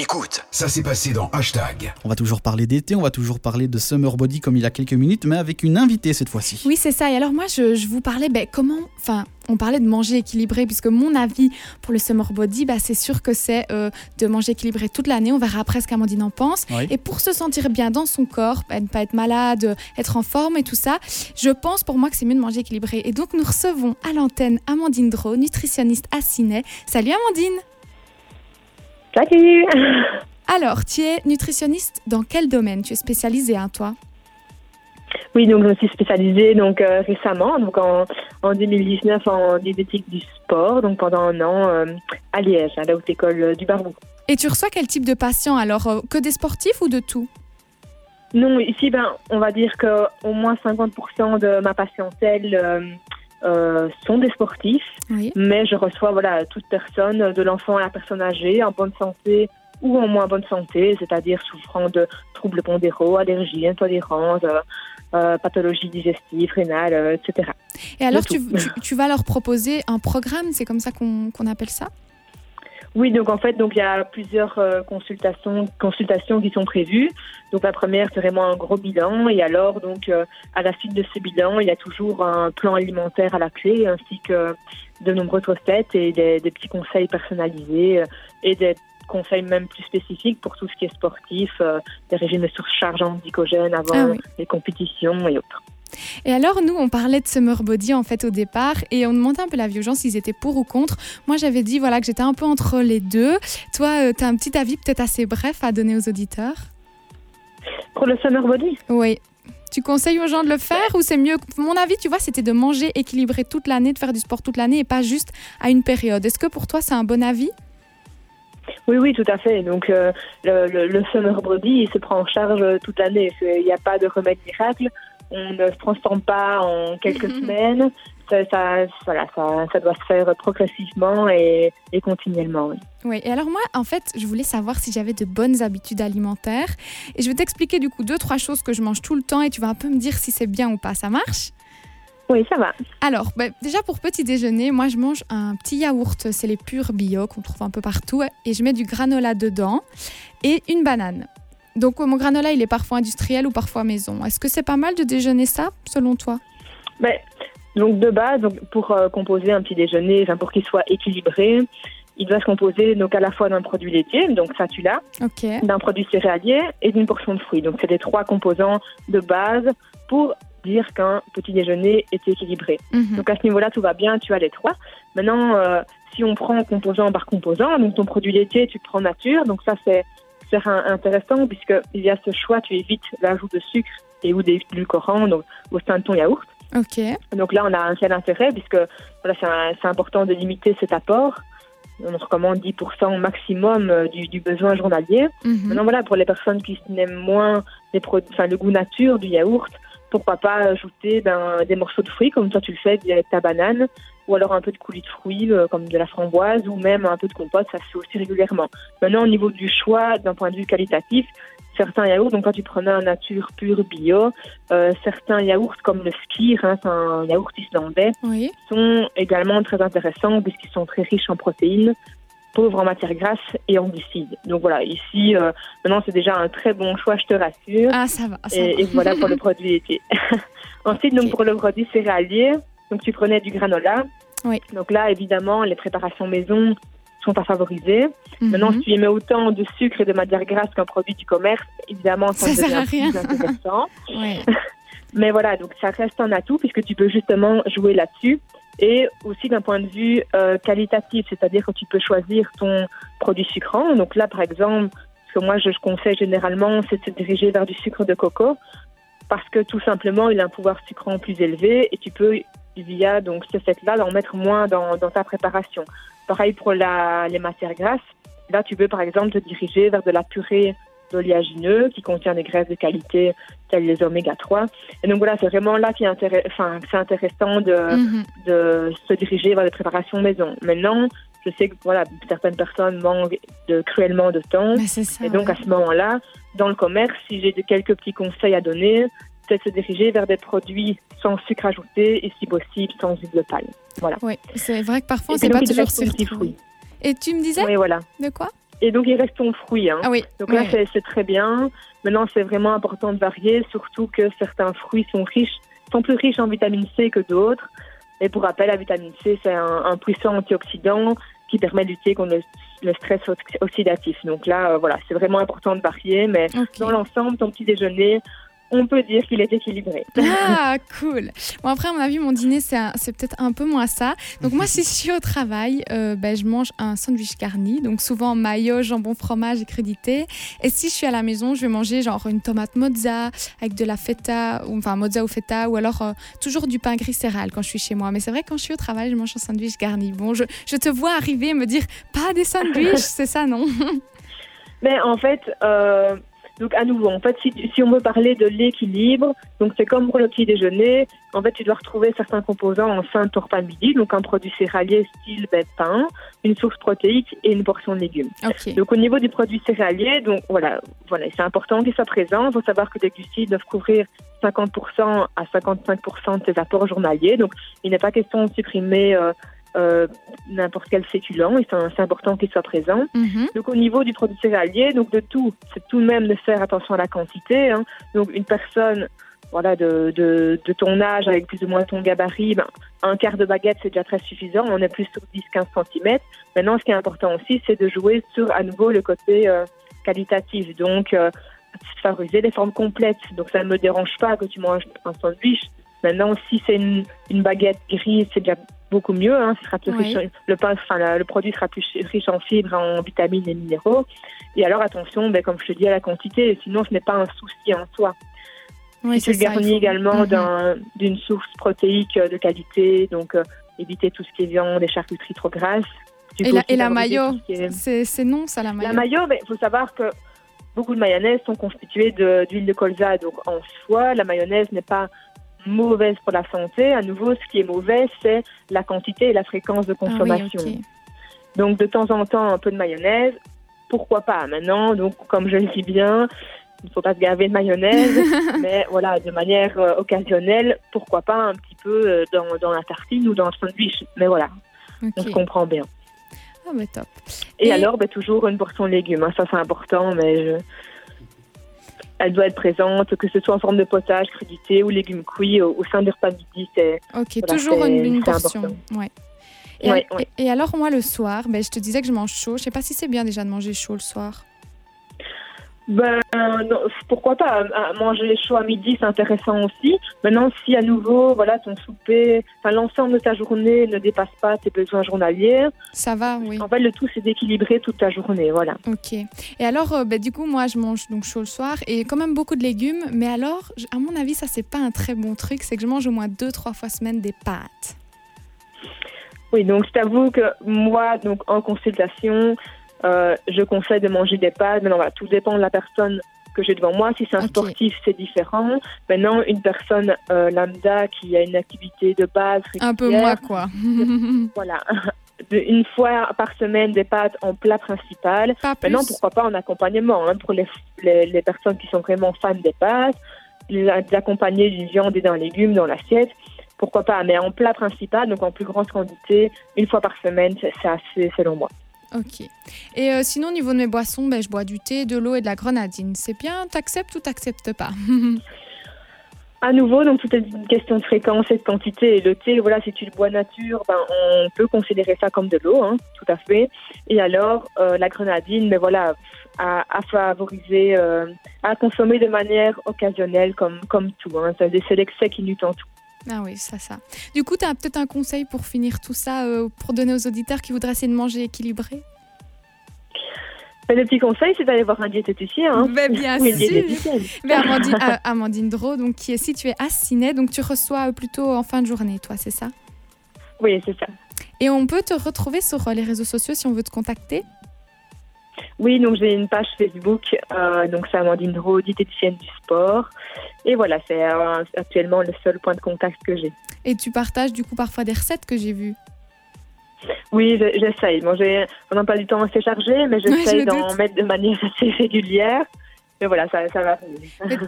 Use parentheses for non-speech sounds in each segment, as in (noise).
Écoute, ça s'est passé dans Hashtag. On va toujours parler d'été, on va toujours parler de Summer Body comme il y a quelques minutes, mais avec une invitée cette fois-ci. Oui, c'est ça. Et alors moi, je, vous parlais, ben, comment... Enfin, on parlait de manger équilibré, puisque mon avis pour le Summer Body, bah, c'est sûr que c'est euh, de manger équilibré toute l'année. On verra après ce qu'Amandine en pense. Et pour se sentir bien dans son corps, bah, ne pas être malade, être en forme et tout ça, je pense pour moi que c'est mieux de manger équilibré. Et donc nous recevons à l'antenne Amandine Dro, nutritionniste à Ciné. Salut Amandine Salut. Alors, tu es nutritionniste dans quel domaine? Tu es spécialisée, hein, toi? Oui, donc je me suis spécialisée donc euh, récemment, donc en, en, 2019 en diététique du sport, donc pendant un an euh, à Liège, à la haute école euh, du Barbou. Et tu reçois quel type de patients? Alors Que des sportifs ou de tout? Non, ici, ben, on va dire que au moins 50% de ma patientèle sont des sportifs, mais je reçois voilà toute personne, de l'enfant à la personne âgée, en bonne santé ou en moins bonne santé, c'est-à-dire souffrant de troubles pondéraux, allergies, intolérances, euh, pathologies digestives, rénales, euh, etc. Et alors, tu, tu, vas leur proposer un programme, c'est comme ça qu'on appelle ça? Oui, donc en fait, donc il y a plusieurs euh, consultations, consultations qui sont prévues. Donc la première, c'est vraiment un gros bilan, et alors donc à la suite de ce bilan, il y a toujours un plan alimentaire à la clé, ainsi que de nombreuses recettes et des, des petits conseils personnalisés et des conseils même plus spécifiques pour tout ce qui est sportif, euh, des régimes de surcharge en glycogène avant ah les compétitions et autres. Et alors, nous, on parlait de Summer Body en fait au départ et on demandait un peu la violence s'ils étaient pour ou contre. Moi, j'avais dit voilà que j'étais un peu entre les deux. Toi, euh, tu as un petit avis peut-être assez bref à donner aux auditeurs? Pour le Summer Body? Oui. Tu conseilles aux gens de le faire ou c'est mieux Mon avis, tu vois, c'était de manger équilibré toute l'année, de faire du sport toute l'année et pas juste à une période. Est-ce que pour toi, c'est un bon avis? Oui, oui, tout à fait. Donc, euh, le, le, summer body, il se prend en charge toute l'année. Il n'y a pas de remède miracle. On ne se transforme pas en quelques (laughs) semaines. Ça, ça, voilà, ça, ça, doit se faire progressivement et, et continuellement. Oui. oui. et alors moi, en fait, je voulais savoir si j'avais de bonnes habitudes alimentaires. Et je vais t'expliquer du coup deux, trois choses que je mange tout le temps et tu vas un peu me dire si c'est bien ou pas. Ça marche? Oui, ça va. Alors, bah, déjà pour petit déjeuner, moi je mange un petit yaourt, c'est les purs bio qu'on trouve un peu partout, et je mets du granola dedans et une banane. Donc mon granola, il est parfois industriel ou parfois maison. Est-ce que c'est pas mal de déjeuner ça, selon toi? Ben, Donc de base, donc, pour euh, composer un petit déjeuner, pour qu'il soit équilibré, il doit se composer donc à la fois d'un produit laitier, donc ça tu l'as, d'un produit céréalier et d'une portion de fruits. Donc c'est les trois composants de base pour dire qu'un petit déjeuner est équilibré. Mhm. Donc à ce niveau-là, tout va bien, tu as les trois. Maintenant, euh, si on prend composant par composant, donc ton produit laitier, tu prends nature, donc ça c'est intéressant puisque il y a ce choix, tu évites l'ajout de sucre et ou des glucorants donc, au sein de ton yaourt. Ok. Donc là, on a un tel intérêt puisque voilà, c'est important de limiter cet apport. On recommande 10% maximum euh, du, du, besoin journalier. Mhm. Maintenant, voilà, pour les personnes qui n'aiment moins les enfin, le goût nature du yaourt, pourquoi pas ajouter ben, des morceaux de fruits comme toi tu le fais avec ta banane ou alors un peu de coulis de fruits euh, comme de la framboise ou même un peu de compote, ça se fait aussi régulièrement. Maintenant au niveau du choix d'un point de vue qualitatif, certains yaourts, donc quand tu prenais un nature pure bio, euh, certains yaourts comme le skir, hein, c'est un yaourt islandais, sont également très intéressants puisqu'ils sont très riches en protéines, pauvre en matière grasse et en glucides. Donc voilà, ici, euh, maintenant c'est déjà un très bon choix, je te rassure. Ah, ça va. et, voilà pour le (laughs) produit laitier. (laughs) Ensuite, donc pour le produit céréalier, donc tu prenais du granola. Oui. Donc là, évidemment, les préparations maison sont à favoriser. Mhm. Maintenant, si tu y mets autant de sucre et de matière grasse qu'un produit du commerce, évidemment, ça, ça devient plus intéressant. (laughs) (laughs) Mais voilà, donc ça reste un atout puisque tu peux justement jouer là-dessus et aussi d'un point de vue euh, qualitatif, c'est-à-dire que tu peux choisir ton produit sucrant. Donc là, par exemple, ce que moi je conseille généralement, c'est de se diriger vers du sucre de coco parce que tout simplement, il a un pouvoir sucrant plus élevé et tu peux, via donc ce fait-là, en mettre moins dans, dans, ta préparation. Pareil pour la, les matières grasses. Là, tu peux par exemple te diriger vers de la purée d'oléagineux qui contient des graisses de qualité telles les oméga 3. Et donc voilà, c'est vraiment là qui est enfin, c'est intéressant de, mhm. de se diriger vers les préparations maison. Maintenant, je sais que voilà, certaines personnes manquent de, cruellement de temps. et donc à ce moment-là, dans le commerce, si j'ai quelques petits conseils à donner, peut-être se diriger vers des produits sans sucre ajouté et si possible sans huile de palme. Voilà. Oui, c'est vrai que parfois c'est pas toujours sur fruits. Et tu me disais Oui, voilà. De quoi? Et donc, il reste ton fruit. Hein. Ah oui. Donc là, c'est très bien. Maintenant, c'est vraiment important de varier, surtout que certains fruits sont riches, sont plus riches en vitamine C que d'autres. Et pour rappel, la vitamine C, c'est un, puissant antioxydant qui permet de lutter contre le, stress oxydatif. Donc là, euh, voilà, c'est vraiment important de varier, mais dans l'ensemble, ton petit déjeuner, on peut dire qu'il est équilibré. Ah, cool. Bon, après, à mon avis, mon dîner, c'est peut-être un peu moins ça. Donc, moi, si je suis au travail, euh, ben, je mange un sandwich garni. Donc, souvent maillot, jambon, fromage et crédité. Et si je suis à la maison, je vais manger genre une tomate mozza avec de la feta, ou, enfin, mozza ou feta, ou alors euh, toujours du pain gris céréal quand je suis chez moi. Mais c'est vrai, quand je suis au travail, je mange un sandwich garni. Bon, je, je te vois arriver et me dire, pas des sandwichs, c'est ça, non? Mais (laughs) en fait, euh, donc à nouveau, en fait, si, si on veut parler de l'équilibre, donc c'est comme pour le petit déjeuner, en fait, tu dois retrouver certains composants en fin de repas midi, donc un produit céréalier style ben, pain, une source protéique et une portion de légumes. Donc au niveau du produit céréalier, donc voilà, voilà, c'est important qu'il soit présent. Il faut savoir que les glucides doivent couvrir 50% à 55% de tes apports journaliers. Donc il n'est pas question de supprimer euh, euh, n'importe quel féculent, c'est important qu'il soit présent. Mhm. Donc au niveau du produit céréalier, donc de tout, c'est tout de même de faire attention à la quantité. Hein. Donc une personne voilà, de, de, de, ton âge, avec plus ou moins ton gabarit, ben, un quart de baguette, c'est déjà très suffisant. On est plus sur 10-15 cm. Maintenant, ce qui est important aussi, c'est de jouer sur, à nouveau, le côté euh, qualitatif. Donc, euh, favoriser les formes complètes. Donc, ça ne me dérange pas que tu manges un sandwich. Maintenant, si c'est une, une baguette grise, c'est déjà beaucoup mieux. Hein. Ce sera plus riche, le, pain, enfin, le produit sera plus riche en fibres, en vitamines et minéraux. Et alors attention, ben, comme je te dis, à la quantité, sinon ce n'est pas un souci en soi. Oui, le garnis également mhm. d'une source protéique de qualité, donc euh, éviter tout ce qui est viande, des charcuteries trop grasses. Et la, et la, mayo, c'est non ça la mayo La mayo, il ben, faut savoir que beaucoup de mayonnaise sont constituées d'huile de, de colza, donc en soi, la mayonnaise n'est pas mauvaise pour la santé. À nouveau, ce qui est mauvais, c'est la quantité et la fréquence de ah consommation. Donc, de temps en temps, un peu de mayonnaise, pourquoi pas Maintenant, donc, comme je le dis bien, il ne faut pas se gaver de mayonnaise, (laughs) mais voilà, de manière euh, occasionnelle, pourquoi pas un petit peu euh, dans, dans, la tartine ou dans le sandwich. Mais voilà, on se comprend bien. Ah, mais top. Et, alors, ben, toujours une portion de légumes. Hein. Ça, c'est important, mais je elle doit être présente, que ce soit en forme de potage, crudité ou légumes cuits au, sein du repas midi. C'est, ok, toujours une, portion. Ouais. Et, alors, moi, le soir, ben, je te disais que je mange chaud. Je sais pas si c'est bien déjà de manger chaud le soir. Ben, non, pourquoi pas? Manger chaud à midi, c'est intéressant aussi. Maintenant, si à nouveau, voilà, ton souper, enfin, l'ensemble de ta journée ne dépasse pas tes besoins journaliers. Ça va, oui. En fait, le tout, c'est d'équilibrer toute ta journée, voilà. Ok. Et alors, euh, ben, du coup, moi, je mange donc chaud le soir et quand même beaucoup de légumes. Mais alors, à mon avis, ça, c'est pas un très bon truc. C'est que je mange au moins deux, trois fois semaine des pâtes. Oui, donc je t'avoue que moi, donc en consultation, euh, je conseille de manger des pâtes. Maintenant, tout dépend de la personne que j'ai devant moi. Si c'est un sportif, c'est différent. Maintenant, une personne euh, lambda qui a une activité de base. Un peu moi, quoi. (laughs) voilà. Une fois par semaine, des pâtes en plat principal. Maintenant, pourquoi pas en accompagnement hein, pour les, les, personnes qui sont vraiment fans des pâtes, les, accompagner d'une viande et d'un légume dans l'assiette pourquoi pas, mais en plat principal, donc en plus grande quantité, une fois par semaine, c'est assez selon moi. Ok. Et euh, sinon, au niveau de mes boissons, ben, je bois du thé, de l'eau et de la grenadine. C'est bien, t'acceptes ou t'acceptes pas? (laughs) À nouveau, donc tout est une question de fréquence et de quantité. Et le thé, voilà, si tu le bois nature, ben, on peut considérer ça comme de l'eau, hein, tout à fait. Et alors, euh, la grenadine, mais ben, voilà, à, favoriser, euh, à consommer de manière occasionnelle, comme, comme tout. Hein. C'est l'excès qui nuit en tout. Ah oui, ça, ça. Du coup, tu as peut-être un conseil pour finir tout ça, euh, pour donner aux auditeurs qui voudraient essayer de manger équilibré? Ben, le petit conseil, c'est d'aller voir un diététicien. Hein. Ben, bien sûr. Mais Amandine, euh, Amandine Dro, donc, qui est située à Ciné, donc tu reçois euh, plutôt en fin de journée, toi, c'est ça? Oui, c'est ça. Et on peut te retrouver sur les réseaux sociaux si on veut te contacter? Oui, donc j'ai une page Facebook, euh, donc c'est Amandine Dro, diététicienne du sport. Et voilà, c'est euh, actuellement le seul point de contact que j'ai. Et tu partages du coup parfois des recettes que j'ai vues? Oui, j'essaye. Bon, on n'a pas du temps assez chargé, mais j'essaye d'en mettre de manière (laughs) assez régulière. Mais voilà, ça, ça va.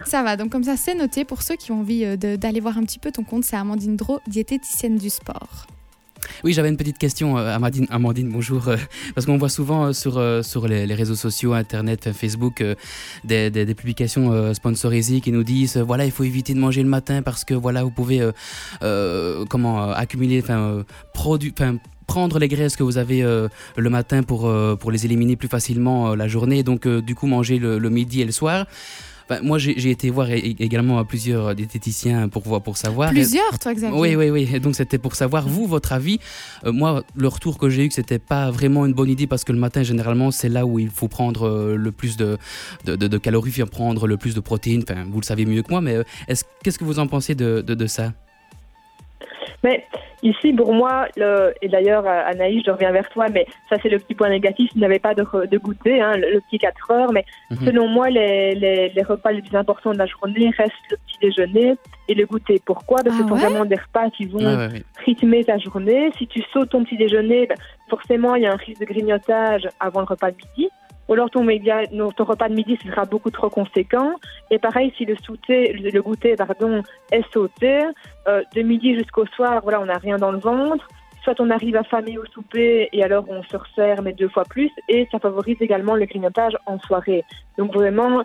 ça va, donc comme ça, c'est noté pour ceux qui ont envie euh, d'aller voir un petit peu ton compte. C'est Amandine Dro, diététicienne du sport. Oui, j'avais une petite question, euh, Amandine, Amandine bonjour. Euh, parce qu'on voit souvent euh, sur, sur les, réseaux sociaux, Internet, Facebook, des, publications sponsorisées qui nous disent voilà, il faut éviter de manger le matin parce que voilà, vous pouvez comment accumuler, enfin, prendre les graisses que vous avez le matin pour, pour les éliminer plus facilement la journée, donc du coup manger le, midi et le soir moi, j'ai été voir également plusieurs diététiciens pour, voir, pour savoir. Plusieurs, toi, Xavier Oui, oui, oui. Et donc, c'était pour savoir, vous, votre avis. Euh, moi, le retour que j'ai eu, que c'était pas vraiment une bonne idée parce que le matin, généralement, c'est là où il faut prendre euh, le plus de, de, de, calories, prendre le plus de protéines. Enfin, vous le savez mieux que moi, mais euh, qu'est-ce que vous en pensez de, de ça? Mais ici, pour moi, le, et d'ailleurs, euh, Anaïs, je reviens vers toi, mais ça, c'est le petit point négatif. Tu n'avais pas de, de goûter, hein, le, petit 4 heures. Mais mhm. selon moi, les, les, les, repas les plus importants de la journée restent le petit déjeuner et le goûter. Pourquoi? Parce que ah ce sont vraiment des repas qui vont rythmer ta journée. Si tu sautes ton petit déjeuner, ben, forcément, il y a un risque de grignotage avant le repas de midi ou alors ton, média, ton repas de midi sera beaucoup trop conséquent. Et pareil, si le, le, goûter pardon, est sauté, euh, de midi jusqu'au soir, voilà, on n'a rien dans le ventre. Soit on arrive affamé au souper et alors on se resserre mais deux fois plus et ça favorise également le grignotage en soirée. Donc vraiment,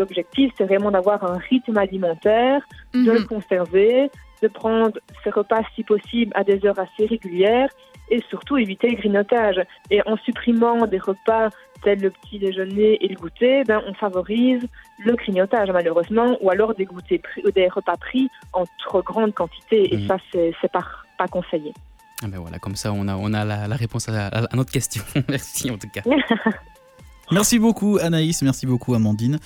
l'objectif c'est vraiment d'avoir un rythme alimentaire, de le mhm. conserver, de prendre ses repas si possible à des heures assez régulières et surtout éviter le grignotage. Et en supprimant des repas tels le petit déjeuner et le goûter, ben, on favorise le grignotage malheureusement, ou alors des, goûters des repas pris en trop grande quantité. Et mhm. ça, c'est pas, pas conseillé. Ah ben voilà, comme ça, on a, on a la, réponse à, à notre question. (laughs) merci en tout cas. (laughs) merci beaucoup Anaïs, merci beaucoup Amandine.